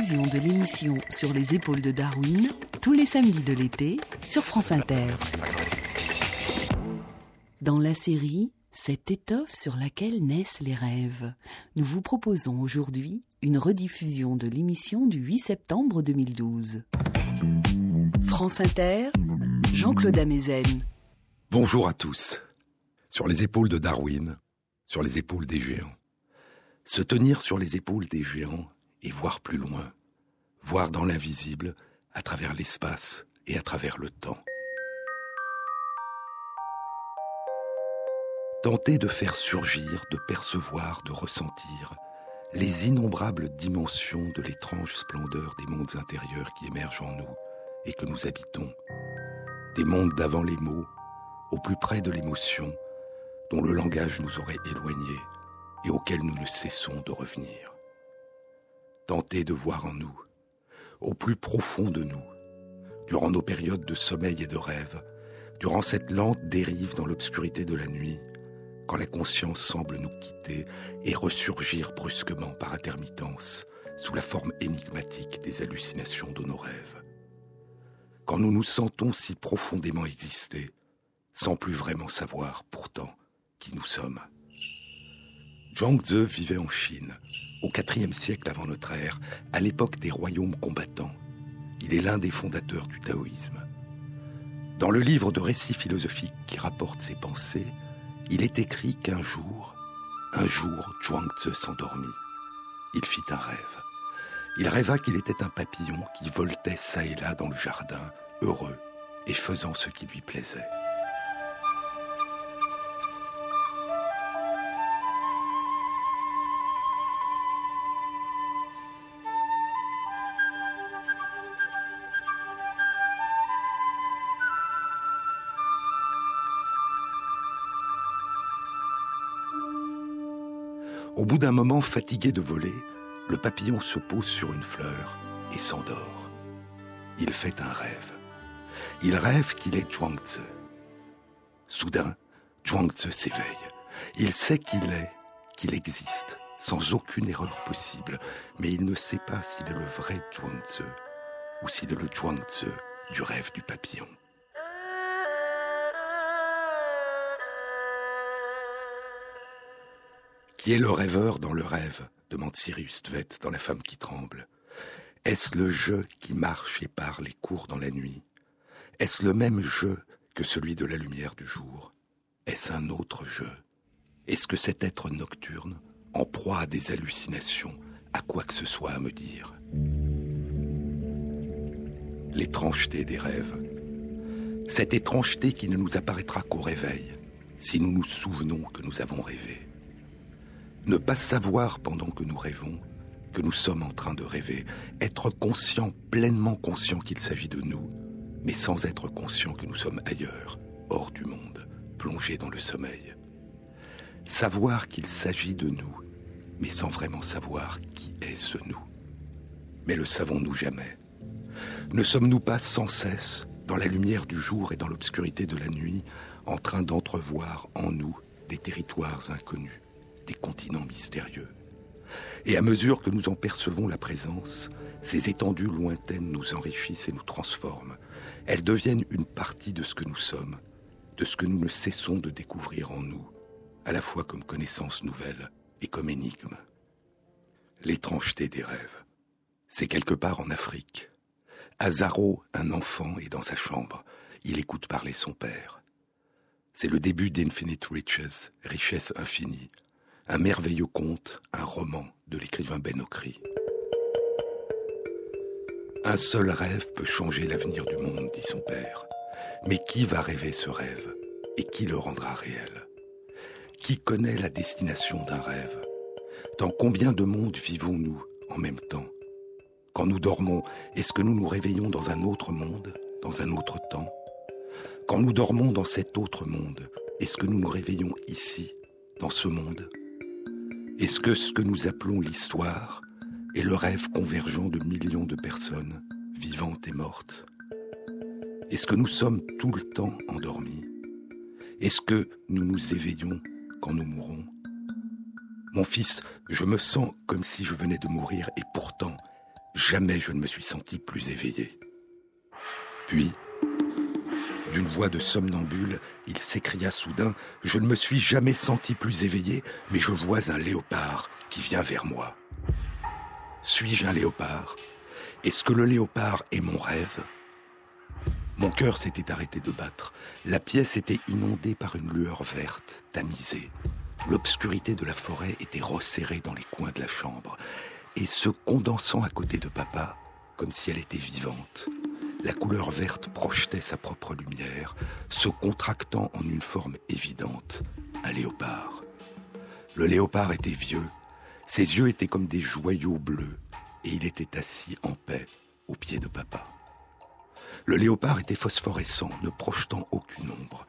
de l'émission Sur les épaules de Darwin, tous les samedis de l'été, sur France Inter. Dans la série Cette étoffe sur laquelle naissent les rêves, nous vous proposons aujourd'hui une rediffusion de l'émission du 8 septembre 2012. France Inter, Jean-Claude Amezen. Bonjour à tous. Sur les épaules de Darwin, sur les épaules des géants. Se tenir sur les épaules des géants et voir plus loin, voir dans l'invisible, à travers l'espace et à travers le temps. Tenter de faire surgir, de percevoir, de ressentir les innombrables dimensions de l'étrange splendeur des mondes intérieurs qui émergent en nous et que nous habitons, des mondes d'avant les mots, au plus près de l'émotion, dont le langage nous aurait éloignés et auxquels nous ne cessons de revenir. Tenter de voir en nous, au plus profond de nous, durant nos périodes de sommeil et de rêve, durant cette lente dérive dans l'obscurité de la nuit, quand la conscience semble nous quitter et ressurgir brusquement par intermittence sous la forme énigmatique des hallucinations de nos rêves. Quand nous nous sentons si profondément exister, sans plus vraiment savoir pourtant qui nous sommes. Zhuangzi vivait en Chine, au IVe siècle avant notre ère, à l'époque des royaumes combattants. Il est l'un des fondateurs du taoïsme. Dans le livre de récits philosophiques qui rapporte ses pensées, il est écrit qu'un jour, un jour, Zhuangzi s'endormit. Il fit un rêve. Il rêva qu'il était un papillon qui voltait çà et là dans le jardin, heureux et faisant ce qui lui plaisait. Au bout d'un moment fatigué de voler, le papillon se pose sur une fleur et s'endort. Il fait un rêve. Il rêve qu'il est Zhuangzi. Soudain, Zhuangzi s'éveille. Il sait qu'il est, qu'il existe, sans aucune erreur possible, mais il ne sait pas s'il est le vrai Zhuangzi ou s'il est le Zhuangzi du rêve du papillon. Qui est le rêveur dans le rêve demande Cyrus Tvet dans La femme qui tremble. Est-ce le jeu qui marche et parle et court dans la nuit? Est-ce le même jeu que celui de la lumière du jour? Est-ce un autre jeu? Est-ce que cet être nocturne, en proie à des hallucinations, a quoi que ce soit à me dire? L'étrangeté des rêves. Cette étrangeté qui ne nous apparaîtra qu'au réveil, si nous nous souvenons que nous avons rêvé. Ne pas savoir pendant que nous rêvons que nous sommes en train de rêver, être conscient, pleinement conscient qu'il s'agit de nous, mais sans être conscient que nous sommes ailleurs, hors du monde, plongés dans le sommeil. Savoir qu'il s'agit de nous, mais sans vraiment savoir qui est ce nous. Mais le savons-nous jamais? Ne sommes-nous pas sans cesse, dans la lumière du jour et dans l'obscurité de la nuit, en train d'entrevoir en nous des territoires inconnus? Continents mystérieux. Et à mesure que nous en percevons la présence, ces étendues lointaines nous enrichissent et nous transforment. Elles deviennent une partie de ce que nous sommes, de ce que nous ne cessons de découvrir en nous, à la fois comme connaissance nouvelle et comme énigme. L'étrangeté des rêves, c'est quelque part en Afrique. Azaro, un enfant, est dans sa chambre. Il écoute parler son père. C'est le début d'Infinite Riches, richesse infinie, un merveilleux conte, un roman de l'écrivain Ben Okri. Un seul rêve peut changer l'avenir du monde, dit son père. Mais qui va rêver ce rêve et qui le rendra réel? Qui connaît la destination d'un rêve? Dans combien de mondes vivons-nous en même temps? Quand nous dormons, est-ce que nous nous réveillons dans un autre monde, dans un autre temps? Quand nous dormons dans cet autre monde, est-ce que nous nous réveillons ici, dans ce monde? Est-ce que ce que nous appelons l'histoire est le rêve convergent de millions de personnes, vivantes et mortes? Est-ce que nous sommes tout le temps endormis? Est-ce que nous nous éveillons quand nous mourons? Mon fils, je me sens comme si je venais de mourir et pourtant, Jamais je ne me suis senti plus éveillé. Puis, d'une voix de somnambule, il s'écria soudain Je ne me suis jamais senti plus éveillé, mais je vois un léopard qui vient vers moi. Suis-je un léopard? Est-ce que le léopard est mon rêve? Mon cœur s'était arrêté de battre. La pièce était inondée par une lueur verte, tamisée. L'obscurité de la forêt était resserrée dans les coins de la chambre et se condensant à côté de papa comme si elle était vivante. La couleur verte projetait sa propre lumière, se contractant en une forme évidente, un léopard. Le léopard était vieux, ses yeux étaient comme des joyaux bleus, et il était assis en paix au pied de papa. Le léopard était phosphorescent, ne projetant aucune ombre,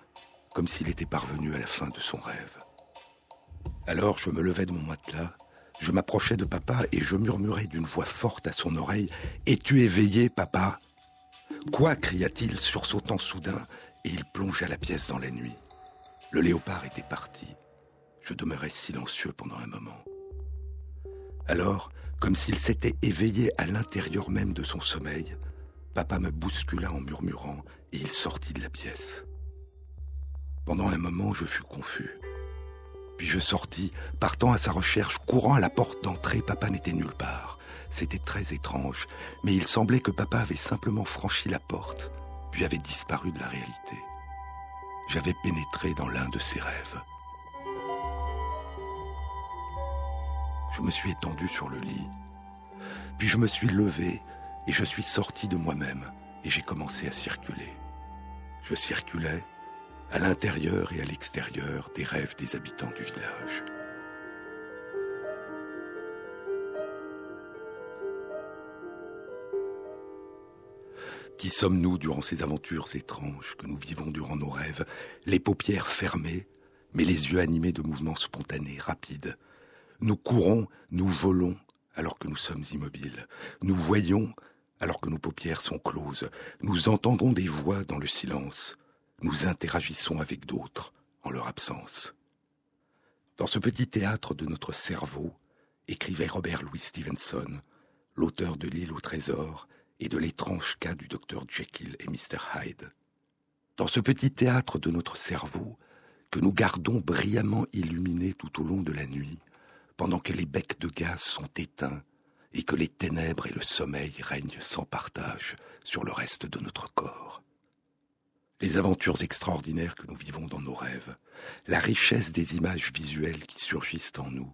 comme s'il était parvenu à la fin de son rêve. Alors je me levai de mon matelas je m'approchai de papa et je murmurai d'une voix forte à son oreille Es-tu éveillé, papa? Quoi cria-t-il, sursautant soudain, et il plongea la pièce dans la nuit. Le léopard était parti. Je demeurai silencieux pendant un moment. Alors, comme s'il s'était éveillé à l'intérieur même de son sommeil, papa me bouscula en murmurant et il sortit de la pièce. Pendant un moment, je fus confus. Puis je sortis, partant à sa recherche, courant à la porte d'entrée, papa n'était nulle part. C'était très étrange, mais il semblait que papa avait simplement franchi la porte, puis avait disparu de la réalité. J'avais pénétré dans l'un de ses rêves. Je me suis étendu sur le lit, puis je me suis levé et je suis sorti de moi-même et j'ai commencé à circuler. Je circulais à l'intérieur et à l'extérieur des rêves des habitants du village. Qui sommes-nous durant ces aventures étranges que nous vivons durant nos rêves, les paupières fermées, mais les yeux animés de mouvements spontanés, rapides Nous courons, nous volons, alors que nous sommes immobiles. Nous voyons, alors que nos paupières sont closes. Nous entendons des voix dans le silence nous interagissons avec d'autres en leur absence. Dans ce petit théâtre de notre cerveau, écrivait Robert Louis Stevenson, l'auteur de L'île au trésor et de l'étrange cas du docteur Jekyll et Mr. Hyde. Dans ce petit théâtre de notre cerveau, que nous gardons brillamment illuminé tout au long de la nuit, pendant que les becs de gaz sont éteints et que les ténèbres et le sommeil règnent sans partage sur le reste de notre corps les aventures extraordinaires que nous vivons dans nos rêves, la richesse des images visuelles qui surgissent en nous,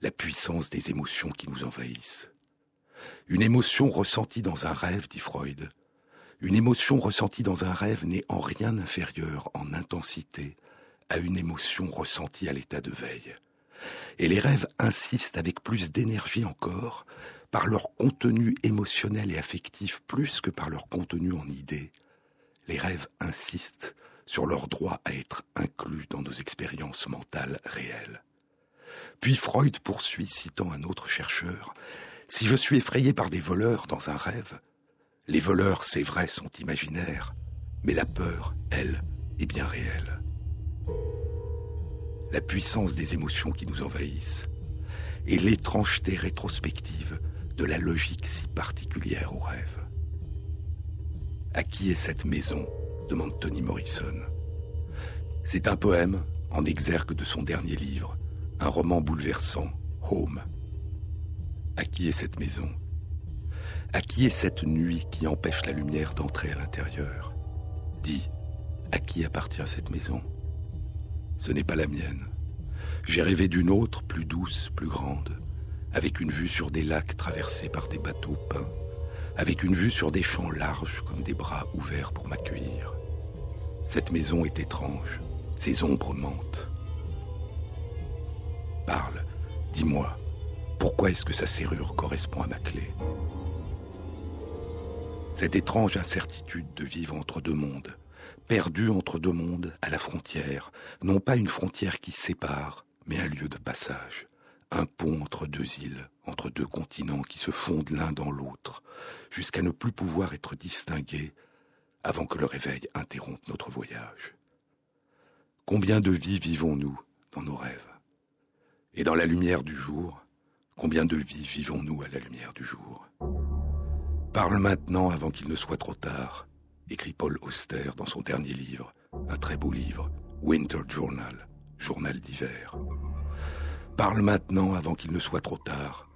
la puissance des émotions qui nous envahissent. Une émotion ressentie dans un rêve, dit Freud, une émotion ressentie dans un rêve n'est en rien inférieure en intensité à une émotion ressentie à l'état de veille. Et les rêves insistent avec plus d'énergie encore par leur contenu émotionnel et affectif plus que par leur contenu en idées, les rêves insistent sur leur droit à être inclus dans nos expériences mentales réelles. Puis Freud poursuit, citant un autre chercheur, Si je suis effrayé par des voleurs dans un rêve, les voleurs, c'est vrai, sont imaginaires, mais la peur, elle, est bien réelle. La puissance des émotions qui nous envahissent et l'étrangeté rétrospective de la logique si particulière au rêve. À qui est cette maison demande Tony Morrison. C'est un poème en exergue de son dernier livre, un roman bouleversant, Home. À qui est cette maison? À qui est cette nuit qui empêche la lumière d'entrer à l'intérieur? Dis, à qui appartient cette maison? Ce n'est pas la mienne. J'ai rêvé d'une autre, plus douce, plus grande, avec une vue sur des lacs traversés par des bateaux peints avec une vue sur des champs larges comme des bras ouverts pour m'accueillir. Cette maison est étrange, ses ombres mentent. Parle, dis-moi, pourquoi est-ce que sa serrure correspond à ma clé Cette étrange incertitude de vivre entre deux mondes, perdu entre deux mondes à la frontière, non pas une frontière qui sépare, mais un lieu de passage un pont entre deux îles, entre deux continents qui se fondent l'un dans l'autre, jusqu'à ne plus pouvoir être distingués avant que le réveil interrompe notre voyage. Combien de vies vivons-nous dans nos rêves? Et dans la lumière du jour, combien de vies vivons-nous à la lumière du jour? Parle maintenant avant qu'il ne soit trop tard, écrit Paul Auster dans son dernier livre, un très beau livre, Winter Journal, journal d'hiver. Parle maintenant avant qu'il ne soit trop tard,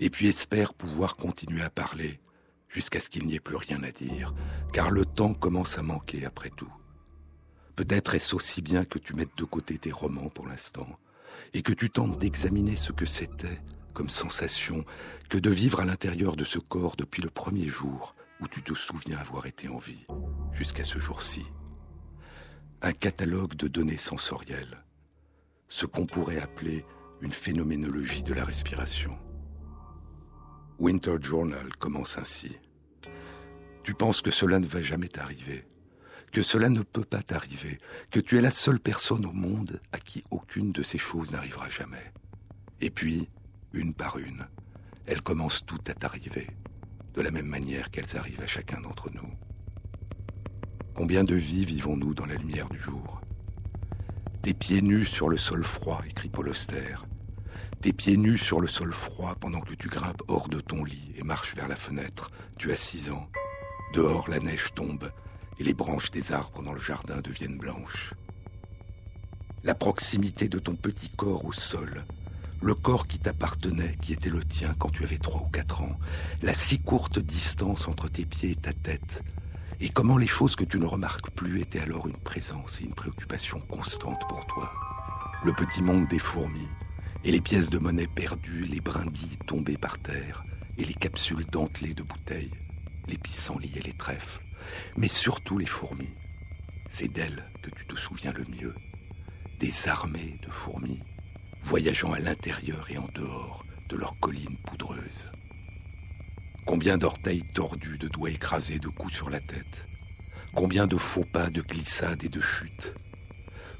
et puis espère pouvoir continuer à parler jusqu'à ce qu'il n'y ait plus rien à dire, car le temps commence à manquer après tout. Peut-être est-ce aussi bien que tu mettes de côté tes romans pour l'instant, et que tu tentes d'examiner ce que c'était comme sensation que de vivre à l'intérieur de ce corps depuis le premier jour où tu te souviens avoir été en vie, jusqu'à ce jour-ci. Un catalogue de données sensorielles, ce qu'on pourrait appeler une phénoménologie de la respiration. Winter Journal commence ainsi. Tu penses que cela ne va jamais t'arriver, que cela ne peut pas t'arriver, que tu es la seule personne au monde à qui aucune de ces choses n'arrivera jamais. Et puis, une par une, elles commencent toutes à t'arriver, de la même manière qu'elles arrivent à chacun d'entre nous. Combien de vies vivons-nous dans la lumière du jour? Tes pieds nus sur le sol froid, écrit Paul Auster. Tes pieds nus sur le sol froid pendant que tu grimpes hors de ton lit et marches vers la fenêtre. Tu as six ans. Dehors, la neige tombe et les branches des arbres dans le jardin deviennent blanches. La proximité de ton petit corps au sol, le corps qui t'appartenait, qui était le tien quand tu avais trois ou quatre ans, la si courte distance entre tes pieds et ta tête, et comment les choses que tu ne remarques plus étaient alors une présence et une préoccupation constante pour toi. Le petit monde des fourmis, et les pièces de monnaie perdues, les brindilles tombées par terre, et les capsules dentelées de bouteilles, les pissenlits et les trèfles, mais surtout les fourmis. C'est d'elles que tu te souviens le mieux. Des armées de fourmis, voyageant à l'intérieur et en dehors de leurs collines poudreuses. Combien d'orteils tordus, de doigts écrasés, de coups sur la tête. Combien de faux pas, de glissades et de chutes.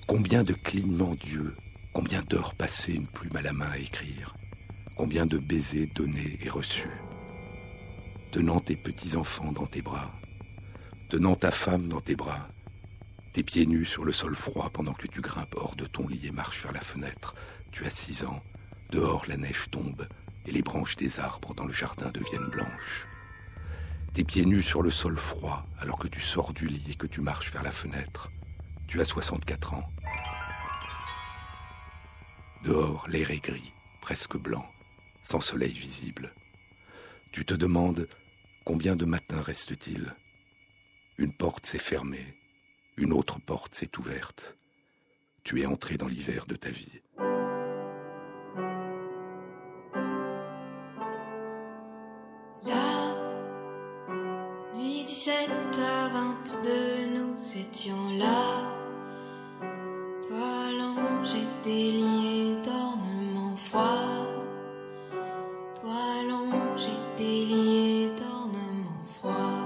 Combien de clignements d'yeux Combien d'heures passées une plume à la main à écrire. Combien de baisers donnés et reçus. Tenant tes petits-enfants dans tes bras, tenant ta femme dans tes bras, tes pieds nus sur le sol froid pendant que tu grimpes hors de ton lit et marches vers la fenêtre. Tu as six ans, dehors la neige tombe et les branches des arbres dans le jardin deviennent blanches. Tes pieds nus sur le sol froid alors que tu sors du lit et que tu marches vers la fenêtre. Tu as 64 ans. Dehors, l'air est gris, presque blanc, sans soleil visible. Tu te demandes combien de matins reste-t-il Une porte s'est fermée, une autre porte s'est ouverte. Tu es entré dans l'hiver de ta vie. 22, nous étions là. Toi allongé, délié d'ornements froids. Toi allongé, délié d'ornements froids.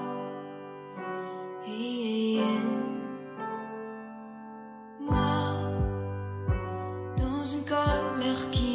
Et moi, dans une colère qui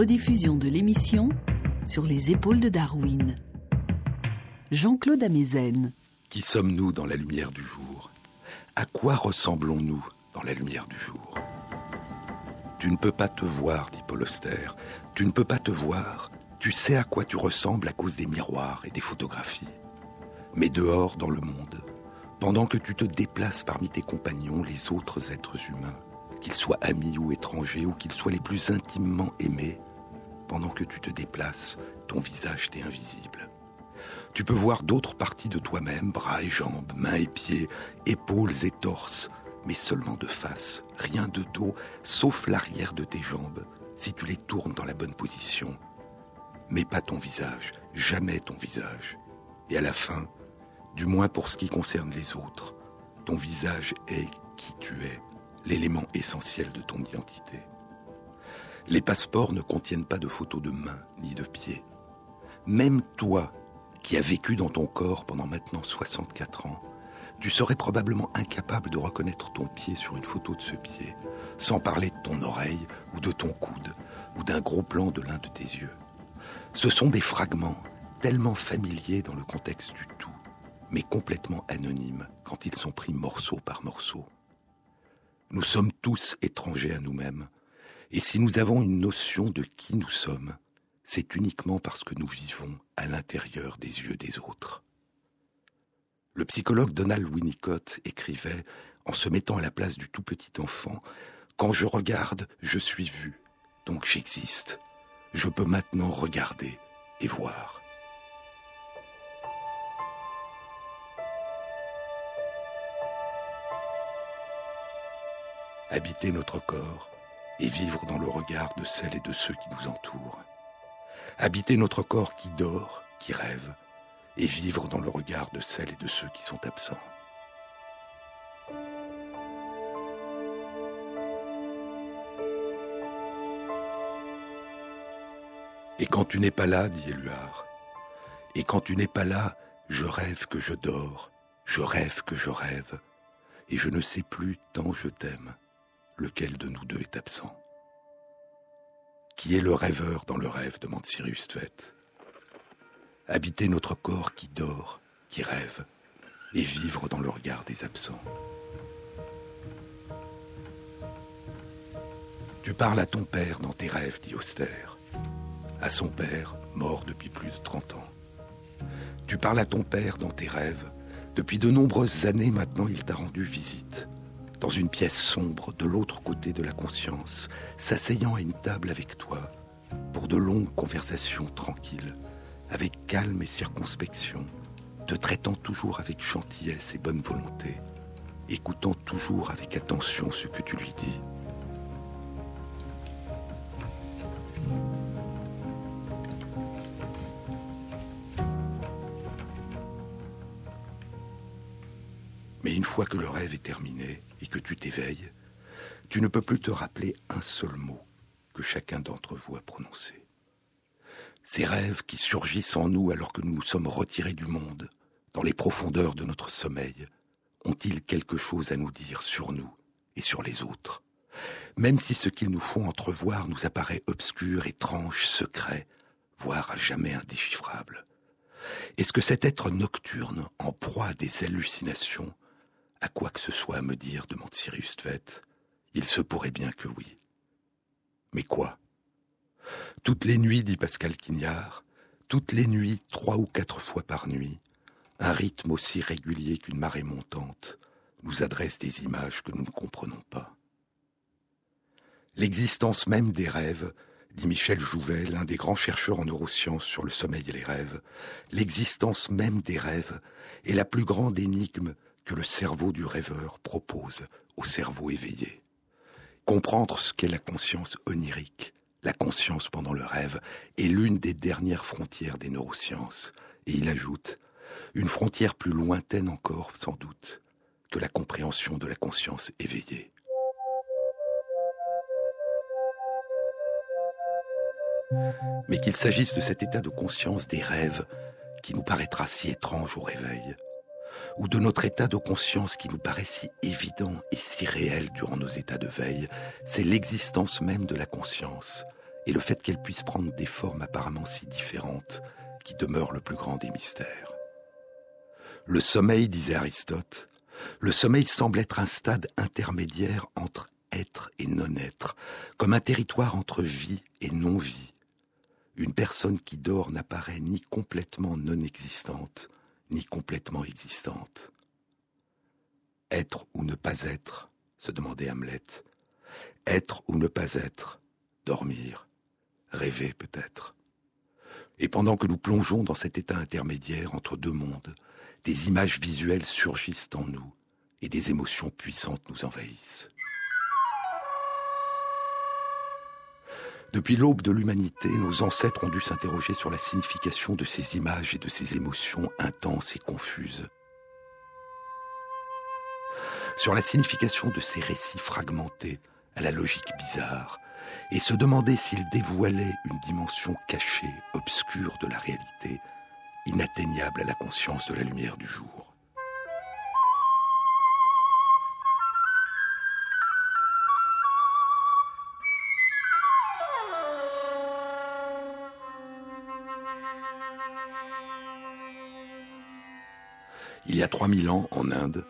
Rediffusion de l'émission sur les épaules de Darwin. Jean-Claude Amezen. Qui sommes-nous dans la lumière du jour? À quoi ressemblons-nous dans la lumière du jour? Tu ne peux pas te voir, dit Paul Auster. Tu ne peux pas te voir. Tu sais à quoi tu ressembles à cause des miroirs et des photographies. Mais dehors, dans le monde, pendant que tu te déplaces parmi tes compagnons, les autres êtres humains, qu'ils soient amis ou étrangers, ou qu'ils soient les plus intimement aimés, pendant que tu te déplaces, ton visage t'est invisible. Tu peux voir d'autres parties de toi-même, bras et jambes, mains et pieds, épaules et torses, mais seulement de face, rien de dos, sauf l'arrière de tes jambes, si tu les tournes dans la bonne position. Mais pas ton visage, jamais ton visage. Et à la fin, du moins pour ce qui concerne les autres, ton visage est qui tu es, l'élément essentiel de ton identité. Les passeports ne contiennent pas de photos de mains ni de pieds. Même toi, qui as vécu dans ton corps pendant maintenant 64 ans, tu serais probablement incapable de reconnaître ton pied sur une photo de ce pied, sans parler de ton oreille ou de ton coude ou d'un gros plan de l'un de tes yeux. Ce sont des fragments tellement familiers dans le contexte du tout, mais complètement anonymes quand ils sont pris morceau par morceau. Nous sommes tous étrangers à nous-mêmes, et si nous avons une notion de qui nous sommes, c'est uniquement parce que nous vivons à l'intérieur des yeux des autres. Le psychologue Donald Winnicott écrivait, en se mettant à la place du tout petit enfant, Quand je regarde, je suis vu, donc j'existe. Je peux maintenant regarder et voir. habiter notre corps et vivre dans le regard de celles et de ceux qui nous entourent. Habiter notre corps qui dort, qui rêve, et vivre dans le regard de celles et de ceux qui sont absents. Et quand tu n'es pas là, dit Éluard, et quand tu n'es pas là, je rêve que je dors, je rêve que je rêve, et je ne sais plus tant je t'aime lequel de nous deux est absent Qui est le rêveur dans le rêve demande Cyrus Tvet. Habiter notre corps qui dort, qui rêve, et vivre dans le regard des absents. Tu parles à ton père dans tes rêves, dit Auster. À son père, mort depuis plus de 30 ans. Tu parles à ton père dans tes rêves. Depuis de nombreuses années maintenant, il t'a rendu visite dans une pièce sombre de l'autre côté de la conscience, s'asseyant à une table avec toi, pour de longues conversations tranquilles, avec calme et circonspection, te traitant toujours avec gentillesse et bonne volonté, écoutant toujours avec attention ce que tu lui dis. Une fois que le rêve est terminé et que tu t'éveilles, tu ne peux plus te rappeler un seul mot que chacun d'entre vous a prononcé. Ces rêves qui surgissent en nous alors que nous nous sommes retirés du monde, dans les profondeurs de notre sommeil, ont-ils quelque chose à nous dire sur nous et sur les autres? Même si ce qu'ils nous font entrevoir nous apparaît obscur, étrange, secret, voire à jamais indéchiffrable. Est-ce que cet être nocturne, en proie à des hallucinations, à quoi que ce soit à me dire, demande Cyrus Tvet. Il se pourrait bien que oui. Mais quoi? Toutes les nuits, dit Pascal Quignard, toutes les nuits, trois ou quatre fois par nuit, un rythme aussi régulier qu'une marée montante nous adresse des images que nous ne comprenons pas. L'existence même des rêves, dit Michel Jouvet, l'un des grands chercheurs en neurosciences sur le sommeil et les rêves, l'existence même des rêves est la plus grande énigme que le cerveau du rêveur propose au cerveau éveillé. Comprendre ce qu'est la conscience onirique, la conscience pendant le rêve, est l'une des dernières frontières des neurosciences. Et il ajoute, une frontière plus lointaine encore, sans doute, que la compréhension de la conscience éveillée. Mais qu'il s'agisse de cet état de conscience des rêves qui nous paraîtra si étrange au réveil, ou de notre état de conscience qui nous paraît si évident et si réel durant nos états de veille, c'est l'existence même de la conscience et le fait qu'elle puisse prendre des formes apparemment si différentes qui demeurent le plus grand des mystères. Le sommeil, disait Aristote, le sommeil semble être un stade intermédiaire entre être et non-être, comme un territoire entre vie et non-vie. Une personne qui dort n'apparaît ni complètement non existante, ni complètement existante. Être ou ne pas être, se demandait Hamlet. Être ou ne pas être, dormir, rêver peut-être. Et pendant que nous plongeons dans cet état intermédiaire entre deux mondes, des images visuelles surgissent en nous et des émotions puissantes nous envahissent. Depuis l'aube de l'humanité, nos ancêtres ont dû s'interroger sur la signification de ces images et de ces émotions intenses et confuses. Sur la signification de ces récits fragmentés à la logique bizarre, et se demander s'ils dévoilaient une dimension cachée, obscure de la réalité, inatteignable à la conscience de la lumière du jour. Il y a 3000 ans, en Inde,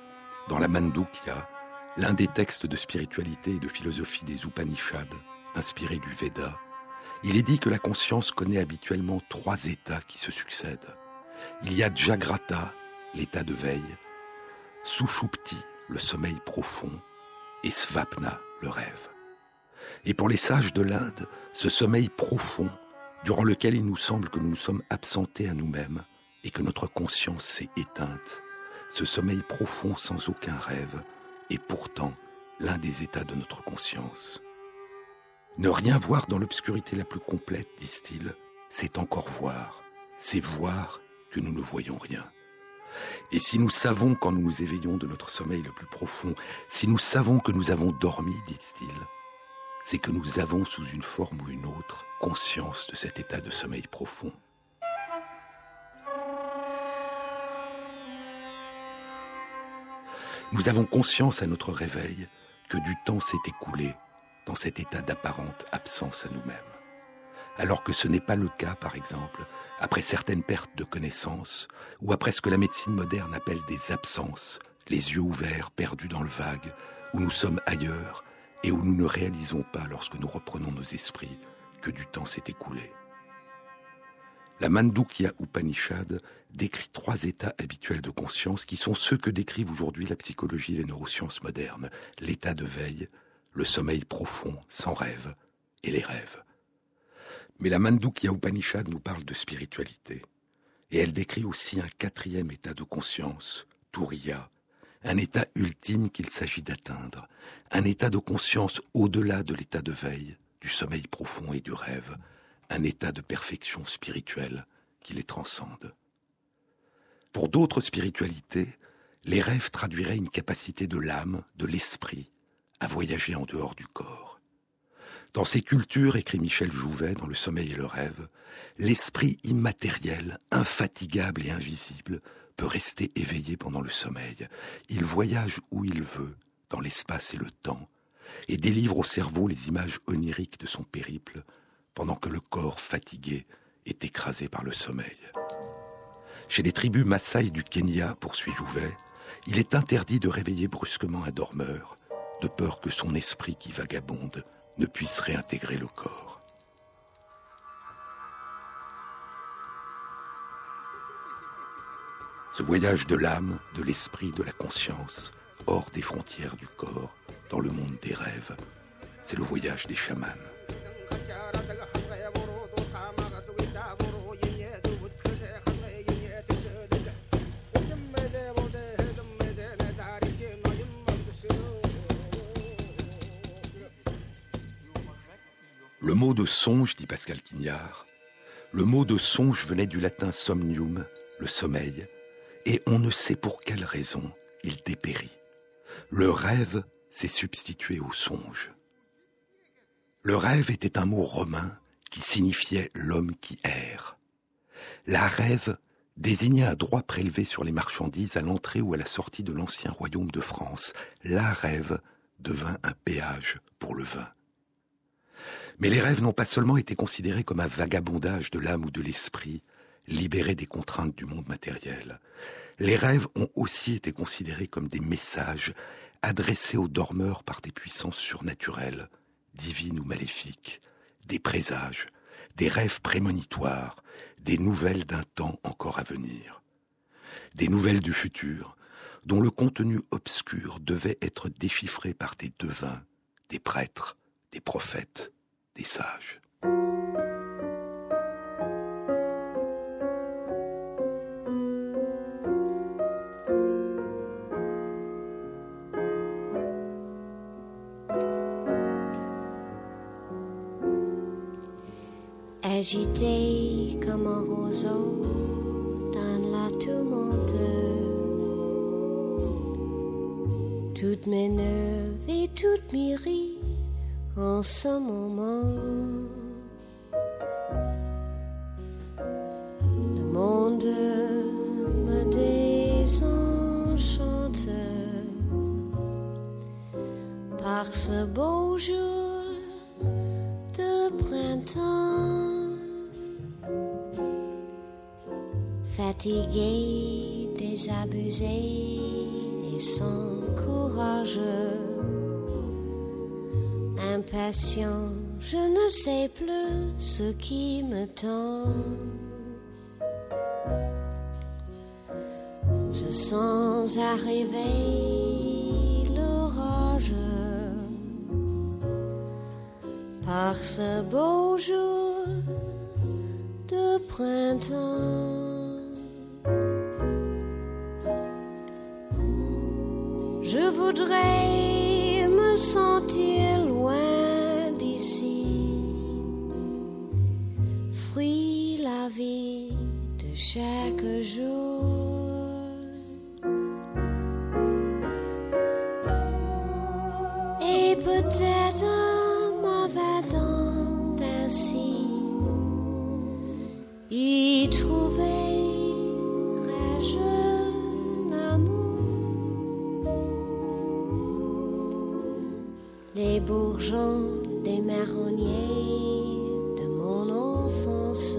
dans la Mandukya, l'un des textes de spiritualité et de philosophie des Upanishads, inspiré du Veda, il est dit que la conscience connaît habituellement trois états qui se succèdent. Il y a Jagrata, l'état de veille, Sushupti, le sommeil profond, et Svapna, le rêve. Et pour les sages de l'Inde, ce sommeil profond, durant lequel il nous semble que nous nous sommes absentés à nous-mêmes et que notre conscience s'est éteinte, ce sommeil profond sans aucun rêve est pourtant l'un des états de notre conscience. Ne rien voir dans l'obscurité la plus complète, disent-ils, c'est encore voir, c'est voir que nous ne voyons rien. Et si nous savons quand nous nous éveillons de notre sommeil le plus profond, si nous savons que nous avons dormi, disent-ils, c'est que nous avons sous une forme ou une autre conscience de cet état de sommeil profond. Nous avons conscience à notre réveil que du temps s'est écoulé dans cet état d'apparente absence à nous-mêmes. Alors que ce n'est pas le cas, par exemple, après certaines pertes de connaissances, ou après ce que la médecine moderne appelle des absences, les yeux ouverts, perdus dans le vague, où nous sommes ailleurs et où nous ne réalisons pas, lorsque nous reprenons nos esprits, que du temps s'est écoulé. La Mandukya Upanishad décrit trois états habituels de conscience qui sont ceux que décrivent aujourd'hui la psychologie et les neurosciences modernes. L'état de veille, le sommeil profond, sans rêve, et les rêves. Mais la Mandukya Upanishad nous parle de spiritualité. Et elle décrit aussi un quatrième état de conscience, Turiya, un état ultime qu'il s'agit d'atteindre, un état de conscience au-delà de l'état de veille, du sommeil profond et du rêve, un état de perfection spirituelle qui les transcende. Pour d'autres spiritualités, les rêves traduiraient une capacité de l'âme, de l'esprit, à voyager en dehors du corps. Dans ces cultures, écrit Michel Jouvet dans Le sommeil et le rêve, l'esprit immatériel, infatigable et invisible, peut rester éveillé pendant le sommeil. Il voyage où il veut, dans l'espace et le temps, et délivre au cerveau les images oniriques de son périple, pendant que le corps fatigué est écrasé par le sommeil. Chez les tribus Maasai du Kenya, poursuit Jouvet, il est interdit de réveiller brusquement un dormeur, de peur que son esprit qui vagabonde ne puisse réintégrer le corps. Ce voyage de l'âme, de l'esprit, de la conscience, hors des frontières du corps, dans le monde des rêves, c'est le voyage des chamans. Mot de songe, dit Pascal Quignard, le mot de songe venait du latin somnium, le sommeil, et on ne sait pour quelle raison il dépérit. Le rêve s'est substitué au songe. Le rêve était un mot romain qui signifiait l'homme qui erre. La rêve désignait un droit prélevé sur les marchandises à l'entrée ou à la sortie de l'ancien royaume de France. La rêve devint un péage pour le vin. Mais les rêves n'ont pas seulement été considérés comme un vagabondage de l'âme ou de l'esprit, libéré des contraintes du monde matériel. Les rêves ont aussi été considérés comme des messages adressés aux dormeurs par des puissances surnaturelles, divines ou maléfiques, des présages, des rêves prémonitoires, des nouvelles d'un temps encore à venir, des nouvelles du futur, dont le contenu obscur devait être déchiffré par des devins, des prêtres, des prophètes, des sages. agité comme un roseau dans la tourmente. Toutes mes nerfs et toutes mes rires en ce moment. Le monde me désenchante par ce beau jour de printemps. Fatigué, désabusé et sans courage impatient, je ne sais plus ce qui me tend. Je sens arriver l'orage par ce beau jour de printemps. Je voudrais Peut-être en m'avadant ainsi, y trouver je l'amour? Les bourgeons, les marronniers de mon enfance.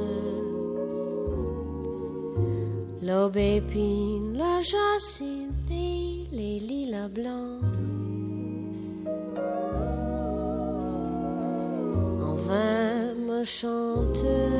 L'aubépine, la jacinthe et les lilas blancs. Chante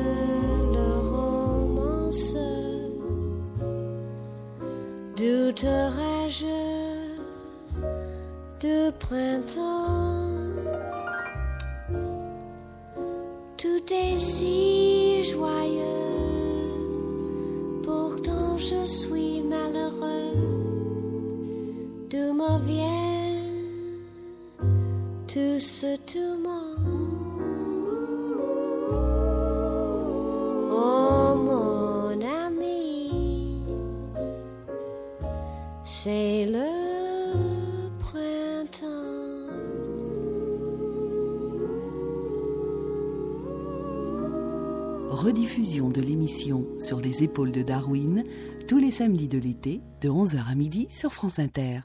Rediffusion de l'émission Sur les épaules de Darwin, tous les samedis de l'été, de 11h à midi sur France Inter.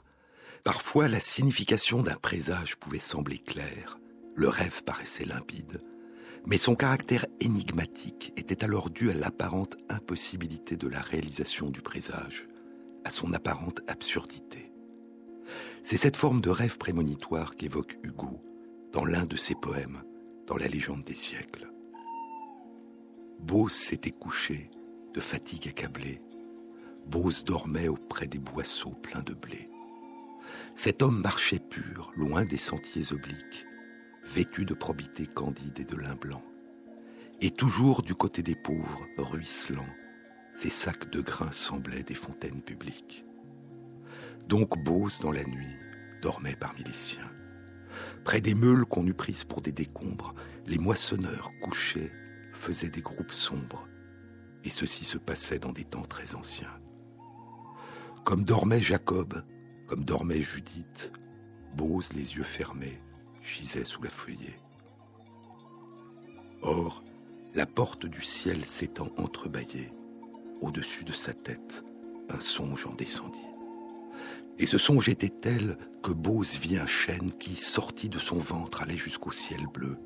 Parfois, la signification d'un présage pouvait sembler claire, le rêve paraissait limpide, mais son caractère énigmatique était alors dû à l'apparente impossibilité de la réalisation du présage, à son apparente absurdité. C'est cette forme de rêve prémonitoire qu'évoque Hugo dans l'un de ses poèmes, dans La légende des siècles. Bose s'était couché, de fatigue accablé. Bose dormait auprès des boisseaux pleins de blé. Cet homme marchait pur, loin des sentiers obliques, vêtu de probité candide et de lin blanc. Et toujours du côté des pauvres, ruisselants, ses sacs de grains semblaient des fontaines publiques. Donc Bose, dans la nuit, dormait parmi les siens. Près des meules qu'on eût prises pour des décombres, les moissonneurs couchaient, faisaient des groupes sombres, et ceci se passait dans des temps très anciens. Comme dormait Jacob, comme dormait Judith, Bose, les yeux fermés, gisait sous la feuillée. Or, la porte du ciel s'étant entrebâillée, au-dessus de sa tête, un songe en descendit. Et ce songe était tel que Bose vit un chêne qui, sorti de son ventre, allait jusqu'au ciel bleu.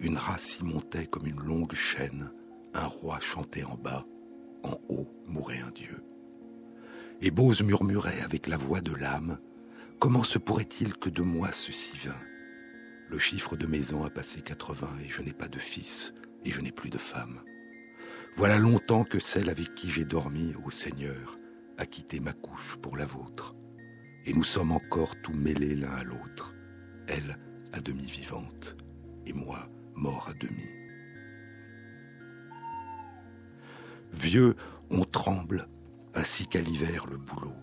Une race y montait comme une longue chaîne, un roi chantait en bas, en haut mourait un dieu. Et Bose murmurait avec la voix de l'âme Comment se pourrait-il que de moi ceci vint? Le chiffre de mes ans a passé 80 et je n'ai pas de fils et je n'ai plus de femme. Voilà longtemps que celle avec qui j'ai dormi, ô Seigneur, a quitté ma couche pour la vôtre. Et nous sommes encore tout mêlés l'un à l'autre, elle à demi vivante et moi mort à demi. Vieux, on tremble, ainsi qu'à l'hiver le boulot.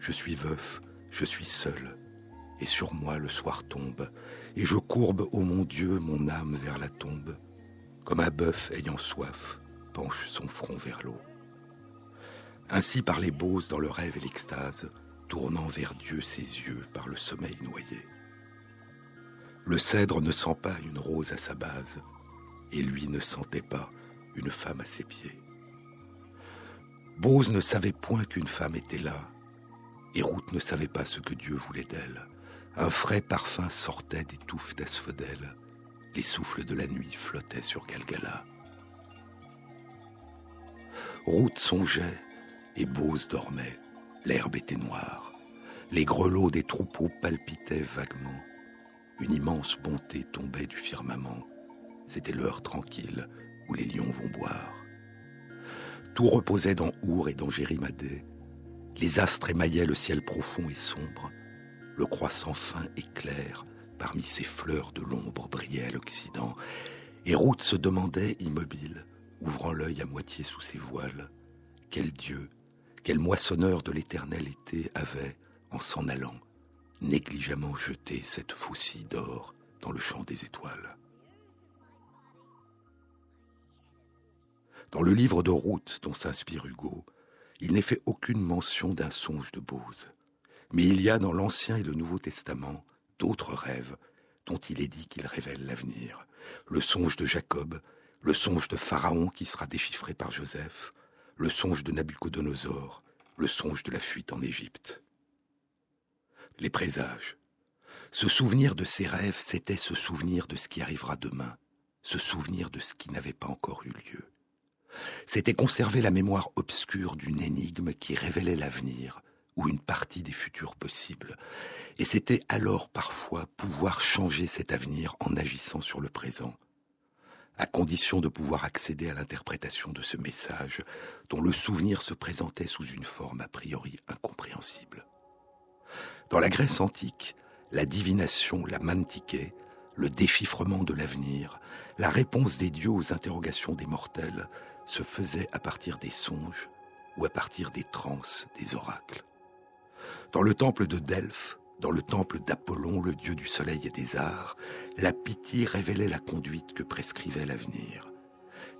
Je suis veuf, je suis seul, et sur moi le soir tombe, et je courbe, ô mon Dieu, mon âme vers la tombe, comme un bœuf ayant soif penche son front vers l'eau. Ainsi par les boses dans le rêve et l'extase, tournant vers Dieu ses yeux par le sommeil noyé. Le cèdre ne sent pas une rose à sa base, et lui ne sentait pas une femme à ses pieds. Bose ne savait point qu'une femme était là, et Ruth ne savait pas ce que Dieu voulait d'elle. Un frais parfum sortait des touffes d'asphodèle, les souffles de la nuit flottaient sur Galgala. Ruth songeait, et Bose dormait, l'herbe était noire, les grelots des troupeaux palpitaient vaguement, une immense bonté tombait du firmament, c'était l'heure tranquille où les lions vont boire. Tout reposait dans Our et dans Jérimadé. Les astres émaillaient le ciel profond et sombre. Le croissant fin et clair, parmi ces fleurs de l'ombre, brillait à l'Occident. Et Ruth se demandait, immobile, ouvrant l'œil à moitié sous ses voiles, quel Dieu, quel moissonneur de l'éternel été avait, en s'en allant, négligemment jeté cette faucille d'or dans le champ des étoiles. Dans le livre de route dont s'inspire Hugo, il n'est fait aucune mention d'un songe de Bose. Mais il y a dans l'Ancien et le Nouveau Testament d'autres rêves dont il est dit qu'ils révèlent l'avenir. Le songe de Jacob, le songe de Pharaon qui sera déchiffré par Joseph, le songe de Nabucodonosor, le songe de la fuite en Égypte. Les présages. Se souvenir de ces rêves, c'était se souvenir de ce qui arrivera demain, se souvenir de ce qui n'avait pas encore eu lieu c'était conserver la mémoire obscure d'une énigme qui révélait l'avenir ou une partie des futurs possibles. Et c'était alors parfois pouvoir changer cet avenir en agissant sur le présent, à condition de pouvoir accéder à l'interprétation de ce message dont le souvenir se présentait sous une forme a priori incompréhensible. Dans la Grèce antique, la divination, la mantiquée, le déchiffrement de l'avenir, la réponse des dieux aux interrogations des mortels, se faisait à partir des songes ou à partir des transes des oracles. Dans le temple de Delphes, dans le temple d'Apollon, le dieu du soleil et des arts, la Pythie révélait la conduite que prescrivait l'avenir.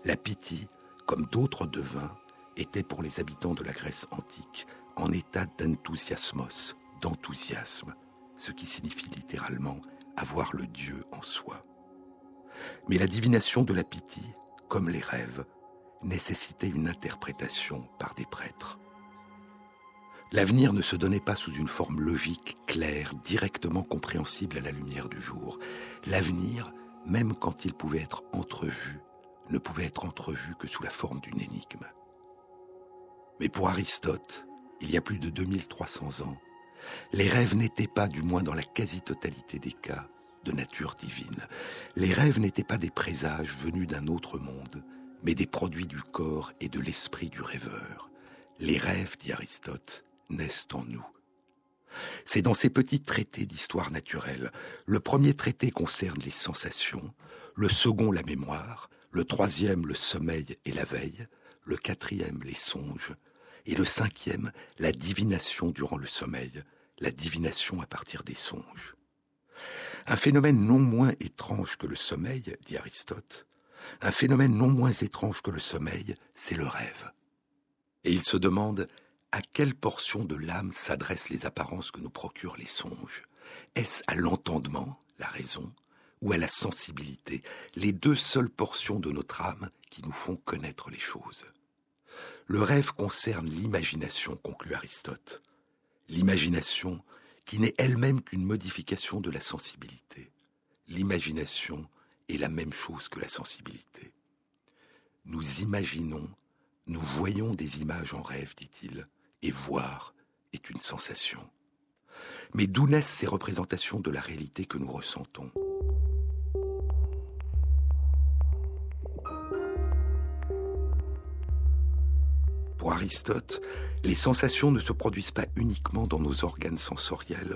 La Pythie, comme d'autres devins, était pour les habitants de la Grèce antique en état d'enthousiasmos, d'enthousiasme, ce qui signifie littéralement avoir le Dieu en soi. Mais la divination de la Pythie, comme les rêves, nécessitait une interprétation par des prêtres. L'avenir ne se donnait pas sous une forme logique, claire, directement compréhensible à la lumière du jour. L'avenir, même quand il pouvait être entrevu, ne pouvait être entrevu que sous la forme d'une énigme. Mais pour Aristote, il y a plus de 2300 ans, les rêves n'étaient pas, du moins dans la quasi-totalité des cas, de nature divine. Les rêves n'étaient pas des présages venus d'un autre monde, mais des produits du corps et de l'esprit du rêveur. Les rêves, dit Aristote, naissent en nous. C'est dans ces petits traités d'histoire naturelle. Le premier traité concerne les sensations, le second la mémoire, le troisième le sommeil et la veille, le quatrième les songes, et le cinquième la divination durant le sommeil, la divination à partir des songes. Un phénomène non moins étrange que le sommeil, dit Aristote, un phénomène non moins étrange que le sommeil, c'est le rêve. Et il se demande à quelle portion de l'âme s'adressent les apparences que nous procurent les songes? Est-ce à l'entendement, la raison, ou à la sensibilité, les deux seules portions de notre âme qui nous font connaître les choses? Le rêve concerne l'imagination, conclut Aristote. L'imagination qui n'est elle-même qu'une modification de la sensibilité. L'imagination est la même chose que la sensibilité. Nous imaginons, nous voyons des images en rêve, dit-il, et voir est une sensation. Mais d'où naissent ces représentations de la réalité que nous ressentons? Pour Aristote, les sensations ne se produisent pas uniquement dans nos organes sensoriels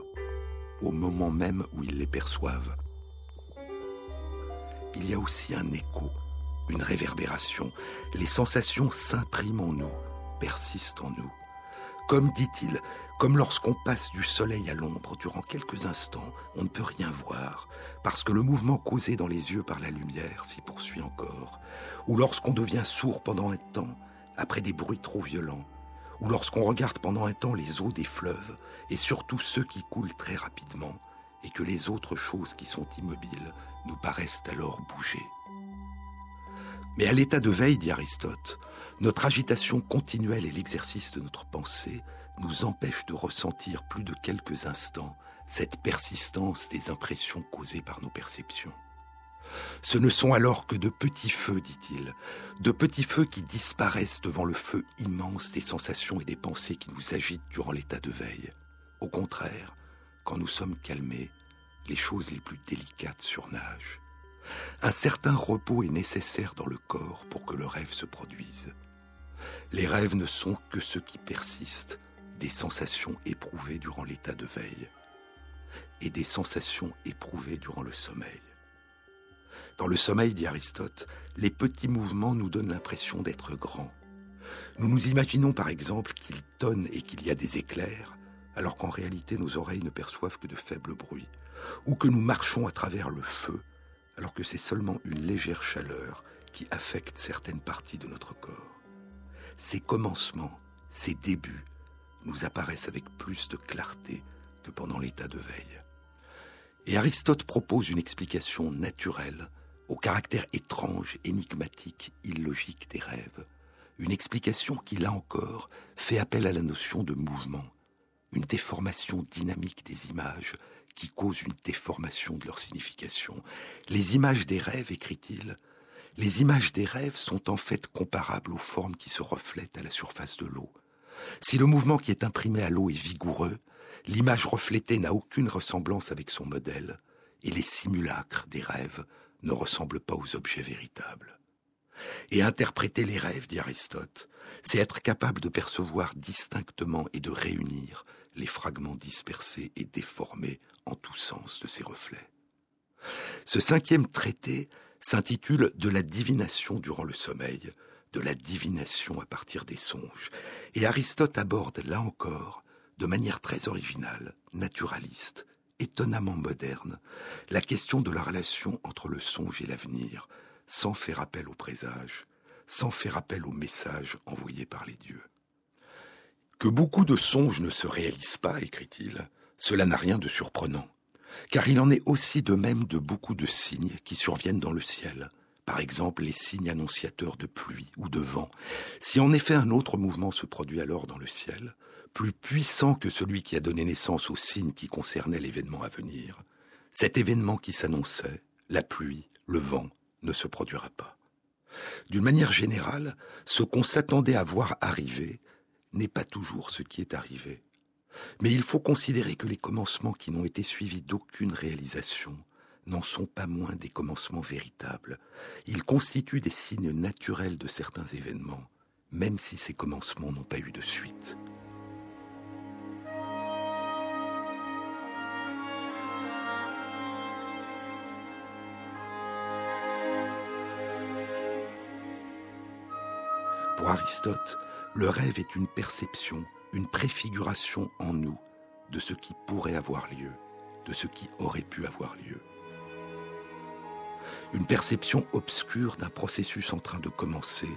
au moment même où ils les perçoivent. Il y a aussi un écho, une réverbération. Les sensations s'impriment en nous, persistent en nous. Comme dit-il, comme lorsqu'on passe du soleil à l'ombre durant quelques instants, on ne peut rien voir, parce que le mouvement causé dans les yeux par la lumière s'y poursuit encore, ou lorsqu'on devient sourd pendant un temps, après des bruits trop violents, ou lorsqu'on regarde pendant un temps les eaux des fleuves, et surtout ceux qui coulent très rapidement, et que les autres choses qui sont immobiles nous paraissent alors bouger. Mais à l'état de veille, dit Aristote, notre agitation continuelle et l'exercice de notre pensée nous empêchent de ressentir plus de quelques instants cette persistance des impressions causées par nos perceptions. Ce ne sont alors que de petits feux, dit-il, de petits feux qui disparaissent devant le feu immense des sensations et des pensées qui nous agitent durant l'état de veille. Au contraire, quand nous sommes calmés, les choses les plus délicates surnagent. Un certain repos est nécessaire dans le corps pour que le rêve se produise. Les rêves ne sont que ceux qui persistent, des sensations éprouvées durant l'état de veille et des sensations éprouvées durant le sommeil. Dans le sommeil, dit Aristote, les petits mouvements nous donnent l'impression d'être grands. Nous nous imaginons par exemple qu'il tonne et qu'il y a des éclairs, alors qu'en réalité nos oreilles ne perçoivent que de faibles bruits, ou que nous marchons à travers le feu, alors que c'est seulement une légère chaleur qui affecte certaines parties de notre corps. Ces commencements, ces débuts, nous apparaissent avec plus de clarté que pendant l'état de veille. Et Aristote propose une explication naturelle au caractère étrange, énigmatique, illogique des rêves, une explication qui, là encore, fait appel à la notion de mouvement, une déformation dynamique des images qui cause une déformation de leur signification. Les images des rêves, écrit-il, les images des rêves sont en fait comparables aux formes qui se reflètent à la surface de l'eau. Si le mouvement qui est imprimé à l'eau est vigoureux, l'image reflétée n'a aucune ressemblance avec son modèle, et les simulacres des rêves ne ressemblent pas aux objets véritables. Et interpréter les rêves, dit Aristote, c'est être capable de percevoir distinctement et de réunir les fragments dispersés et déformés en tous sens de ces reflets. Ce cinquième traité s'intitule De la divination durant le sommeil, de la divination à partir des songes, et Aristote aborde là encore, de manière très originale, naturaliste, étonnamment moderne, la question de la relation entre le songe et l'avenir, sans faire appel au présage, sans faire appel au message envoyé par les dieux. Que beaucoup de songes ne se réalisent pas, écrit-il, cela n'a rien de surprenant, car il en est aussi de même de beaucoup de signes qui surviennent dans le ciel, par exemple les signes annonciateurs de pluie ou de vent. Si en effet un autre mouvement se produit alors dans le ciel, plus puissant que celui qui a donné naissance aux signes qui concernaient l'événement à venir, cet événement qui s'annonçait, la pluie, le vent, ne se produira pas. D'une manière générale, ce qu'on s'attendait à voir arriver n'est pas toujours ce qui est arrivé. Mais il faut considérer que les commencements qui n'ont été suivis d'aucune réalisation n'en sont pas moins des commencements véritables. Ils constituent des signes naturels de certains événements, même si ces commencements n'ont pas eu de suite. Pour Aristote, le rêve est une perception, une préfiguration en nous de ce qui pourrait avoir lieu, de ce qui aurait pu avoir lieu. Une perception obscure d'un processus en train de commencer,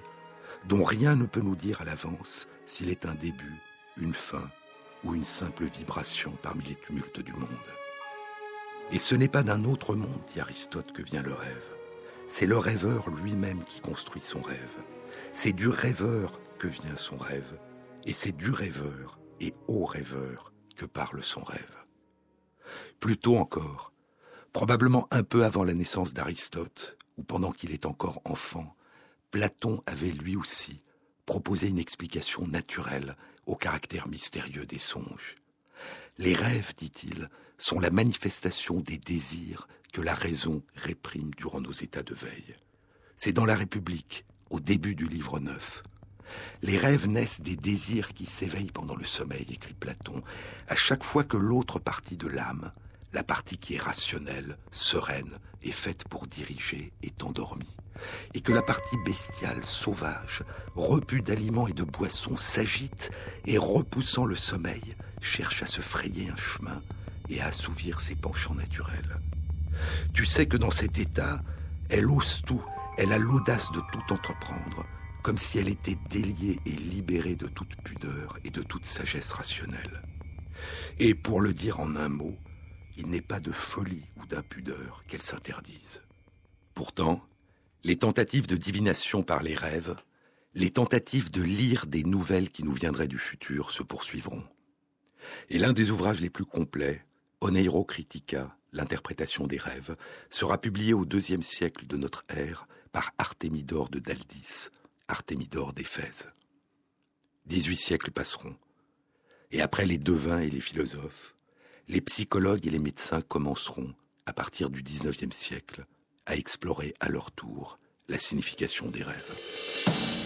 dont rien ne peut nous dire à l'avance s'il est un début, une fin ou une simple vibration parmi les tumultes du monde. Et ce n'est pas d'un autre monde, dit Aristote, que vient le rêve. C'est le rêveur lui-même qui construit son rêve. C'est du rêveur que vient son rêve, et c'est du rêveur et au rêveur que parle son rêve. Plutôt encore, Probablement un peu avant la naissance d'Aristote, ou pendant qu'il est encore enfant, Platon avait lui aussi proposé une explication naturelle au caractère mystérieux des songes. Les rêves, dit-il, sont la manifestation des désirs que la raison réprime durant nos états de veille. C'est dans la République, au début du livre 9. Les rêves naissent des désirs qui s'éveillent pendant le sommeil, écrit Platon, à chaque fois que l'autre partie de l'âme, la partie qui est rationnelle, sereine et faite pour diriger, est endormie, et que la partie bestiale, sauvage, repue d'aliments et de boissons, s'agite et, repoussant le sommeil, cherche à se frayer un chemin et à assouvir ses penchants naturels. Tu sais que dans cet état, elle ose tout, elle a l'audace de tout entreprendre, comme si elle était déliée et libérée de toute pudeur et de toute sagesse rationnelle. Et pour le dire en un mot, il n'est pas de folie ou d'impudeur qu'elle s'interdise. Pourtant, les tentatives de divination par les rêves, les tentatives de lire des nouvelles qui nous viendraient du futur se poursuivront. Et l'un des ouvrages les plus complets, Oneiro Critica, l'interprétation des rêves, sera publié au deuxième siècle de notre ère par Artémidore de Daldis, Artémidore d'Éphèse. Dix-huit siècles passeront, et après les devins et les philosophes, les psychologues et les médecins commenceront, à partir du XIXe siècle, à explorer à leur tour la signification des rêves.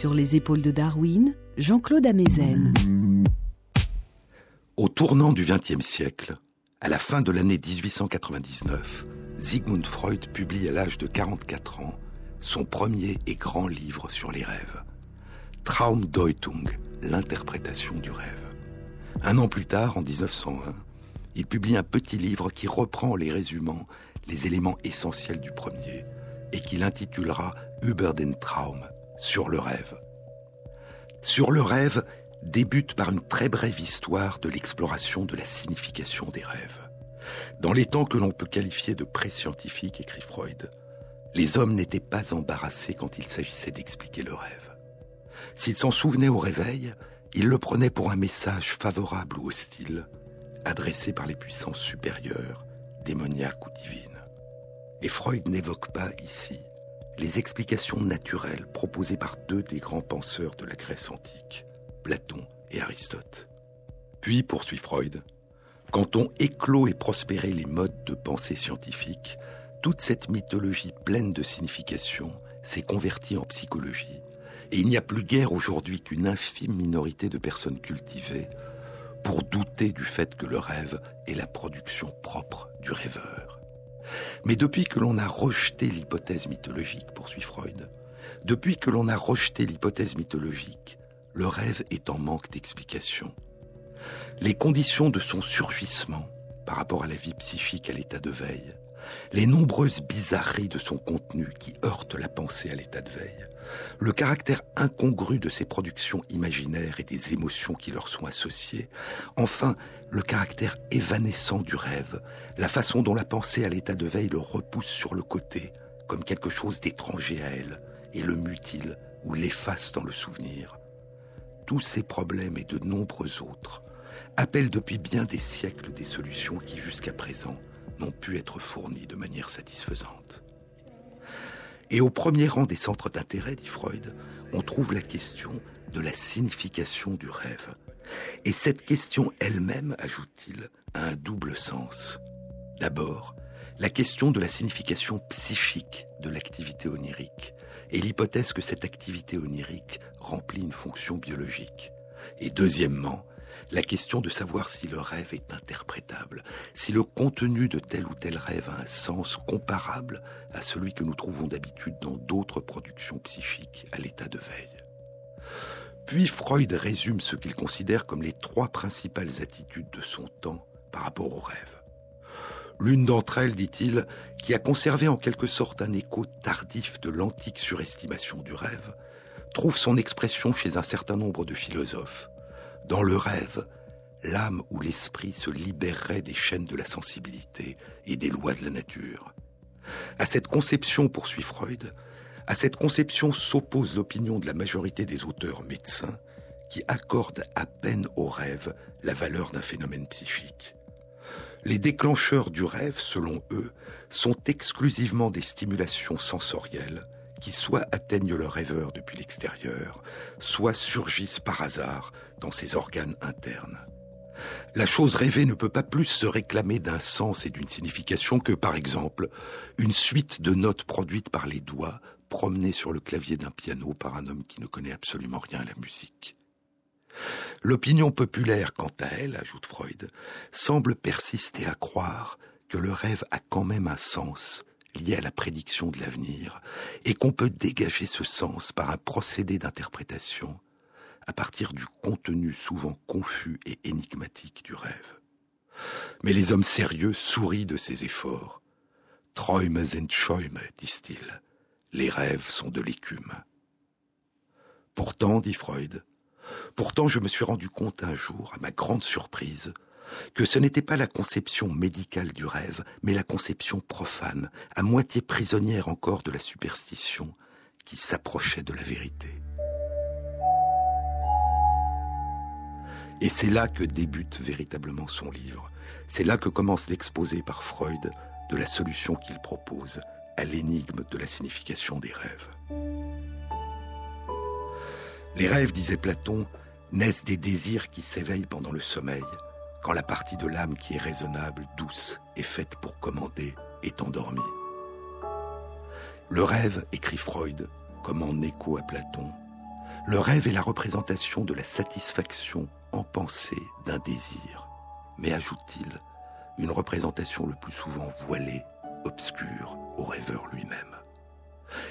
Sur les épaules de Darwin, Jean-Claude Amezen. Au tournant du XXe siècle, à la fin de l'année 1899, Sigmund Freud publie à l'âge de 44 ans son premier et grand livre sur les rêves. Traumdeutung, l'interprétation du rêve. Un an plus tard, en 1901, il publie un petit livre qui reprend les résumants les éléments essentiels du premier et qu'il intitulera Über den Traum, sur le rêve. Sur le rêve débute par une très brève histoire de l'exploration de la signification des rêves. Dans les temps que l'on peut qualifier de pré-scientifiques, écrit Freud, les hommes n'étaient pas embarrassés quand il s'agissait d'expliquer le rêve. S'ils s'en souvenaient au réveil, ils le prenaient pour un message favorable ou hostile, adressé par les puissances supérieures, démoniaques ou divines. Et Freud n'évoque pas ici les explications naturelles proposées par deux des grands penseurs de la Grèce antique, Platon et Aristote. Puis, poursuit Freud, quand on éclot et prospéré les modes de pensée scientifique, toute cette mythologie pleine de signification s'est convertie en psychologie, et il n'y a plus guère aujourd'hui qu'une infime minorité de personnes cultivées pour douter du fait que le rêve est la production propre du rêveur. Mais depuis que l'on a rejeté l'hypothèse mythologique, poursuit Freud, depuis que l'on a rejeté l'hypothèse mythologique, le rêve est en manque d'explication. Les conditions de son surgissement par rapport à la vie psychique à l'état de veille, les nombreuses bizarreries de son contenu qui heurtent la pensée à l'état de veille, le caractère incongru de ses productions imaginaires et des émotions qui leur sont associées, enfin le caractère évanescent du rêve, la façon dont la pensée à l'état de veille le repousse sur le côté, comme quelque chose d'étranger à elle, et le mutile ou l'efface dans le souvenir. Tous ces problèmes et de nombreux autres appellent depuis bien des siècles des solutions qui jusqu'à présent n'ont pu être fournies de manière satisfaisante. Et au premier rang des centres d'intérêt, dit Freud, on trouve la question de la signification du rêve. Et cette question elle-même, ajoute-t-il, a un double sens. D'abord, la question de la signification psychique de l'activité onirique et l'hypothèse que cette activité onirique remplit une fonction biologique. Et deuxièmement, la question de savoir si le rêve est interprétable, si le contenu de tel ou tel rêve a un sens comparable à celui que nous trouvons d'habitude dans d'autres productions psychiques à l'état de veille. Puis Freud résume ce qu'il considère comme les trois principales attitudes de son temps par rapport au rêve. L'une d'entre elles, dit-il, qui a conservé en quelque sorte un écho tardif de l'antique surestimation du rêve, trouve son expression chez un certain nombre de philosophes, dans le rêve, l'âme ou l'esprit se libérerait des chaînes de la sensibilité et des lois de la nature. À cette conception, poursuit Freud, à cette conception s'oppose l'opinion de la majorité des auteurs médecins qui accordent à peine au rêve la valeur d'un phénomène psychique. Les déclencheurs du rêve, selon eux, sont exclusivement des stimulations sensorielles qui soit atteignent le rêveur depuis l'extérieur, soit surgissent par hasard dans ses organes internes. La chose rêvée ne peut pas plus se réclamer d'un sens et d'une signification que, par exemple, une suite de notes produites par les doigts promenées sur le clavier d'un piano par un homme qui ne connaît absolument rien à la musique. L'opinion populaire, quant à elle, ajoute Freud, semble persister à croire que le rêve a quand même un sens lié à la prédiction de l'avenir, et qu'on peut dégager ce sens par un procédé d'interprétation à partir du contenu souvent confus et énigmatique du rêve. Mais les hommes sérieux sourient de ces efforts. Träume sind Schäume, disent-ils. Les rêves sont de l'écume. Pourtant, dit Freud, pourtant je me suis rendu compte un jour, à ma grande surprise, que ce n'était pas la conception médicale du rêve, mais la conception profane, à moitié prisonnière encore de la superstition, qui s'approchait de la vérité. Et c'est là que débute véritablement son livre. C'est là que commence l'exposé par Freud de la solution qu'il propose à l'énigme de la signification des rêves. Les rêves, disait Platon, naissent des désirs qui s'éveillent pendant le sommeil, quand la partie de l'âme qui est raisonnable, douce et faite pour commander est endormie. Le rêve, écrit Freud, comme en écho à Platon, le rêve est la représentation de la satisfaction en pensée d'un désir, mais ajoute-t-il, une représentation le plus souvent voilée, obscure au rêveur lui-même.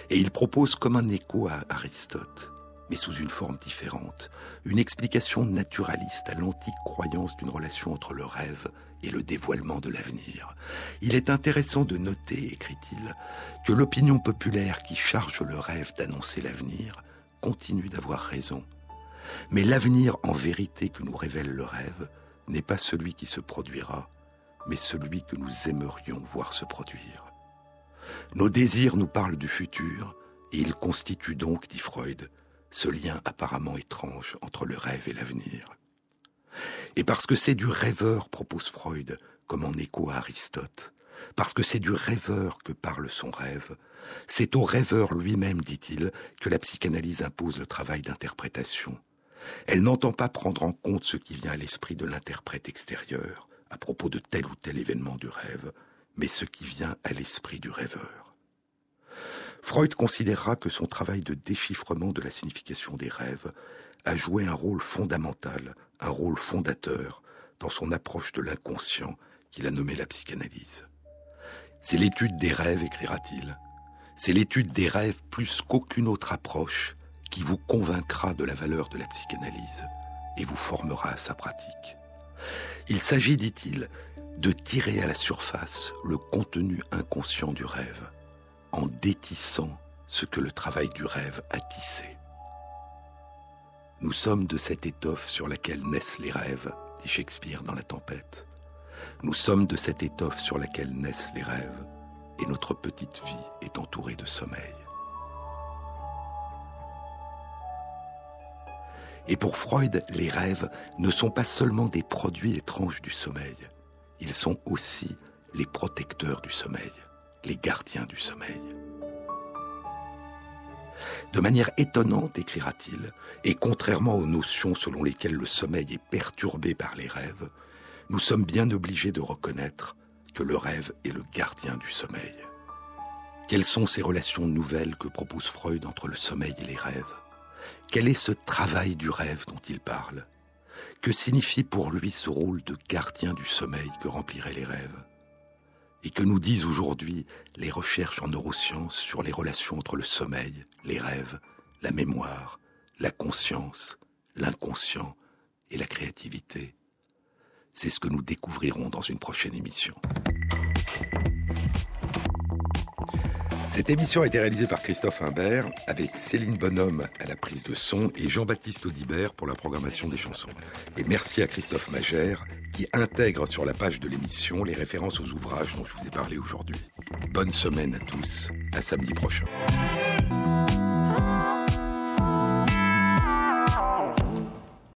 Et il propose comme un écho à Aristote mais sous une forme différente, une explication naturaliste à l'antique croyance d'une relation entre le rêve et le dévoilement de l'avenir. Il est intéressant de noter, écrit-il, que l'opinion populaire qui charge le rêve d'annoncer l'avenir continue d'avoir raison, Mais l'avenir en vérité que nous révèle le rêve n'est pas celui qui se produira, mais celui que nous aimerions voir se produire. Nos désirs nous parlent du futur, et ils constituent donc, dit Freud, ce lien apparemment étrange entre le rêve et l'avenir. Et parce que c'est du rêveur, propose Freud, comme en écho à Aristote, parce que c'est du rêveur que parle son rêve, c'est au rêveur lui-même, dit-il, que la psychanalyse impose le travail d'interprétation. Elle n'entend pas prendre en compte ce qui vient à l'esprit de l'interprète extérieur à propos de tel ou tel événement du rêve, mais ce qui vient à l'esprit du rêveur. Freud considérera que son travail de déchiffrement de la signification des rêves a joué un rôle fondamental, un rôle fondateur dans son approche de l'inconscient qu'il a nommé la psychanalyse. C'est l'étude des rêves, écrira-t-il. C'est l'étude des rêves plus qu'aucune autre approche qui vous convaincra de la valeur de la psychanalyse et vous formera à sa pratique. Il s'agit, dit-il, de tirer à la surface le contenu inconscient du rêve en détissant ce que le travail du rêve a tissé. Nous sommes de cette étoffe sur laquelle naissent les rêves, dit Shakespeare dans La Tempête. Nous sommes de cette étoffe sur laquelle naissent les rêves, et notre petite vie est entourée de sommeil. Et pour Freud, les rêves ne sont pas seulement des produits étranges du sommeil, ils sont aussi les protecteurs du sommeil, les gardiens du sommeil. De manière étonnante, écrira-t-il, et contrairement aux notions selon lesquelles le sommeil est perturbé par les rêves, nous sommes bien obligés de reconnaître que le rêve est le gardien du sommeil. Quelles sont ces relations nouvelles que propose Freud entre le sommeil et les rêves? Quel est ce travail du rêve dont il parle? Que signifie pour lui ce rôle de gardien du sommeil que rempliraient les rêves? Et que nous disent aujourd'hui les recherches en neurosciences sur les relations entre le sommeil, les rêves, la mémoire, la conscience, l'inconscient et la créativité? C'est ce que nous découvrirons dans une prochaine émission. Cette émission a été réalisée par Christophe Imbert avec Céline Bonhomme à la prise de son et Jean-Baptiste Audibert pour la programmation des chansons. Et merci à Christophe Magère qui intègre sur la page de l'émission les références aux ouvrages dont je vous ai parlé aujourd'hui. Bonne semaine à tous, à samedi prochain.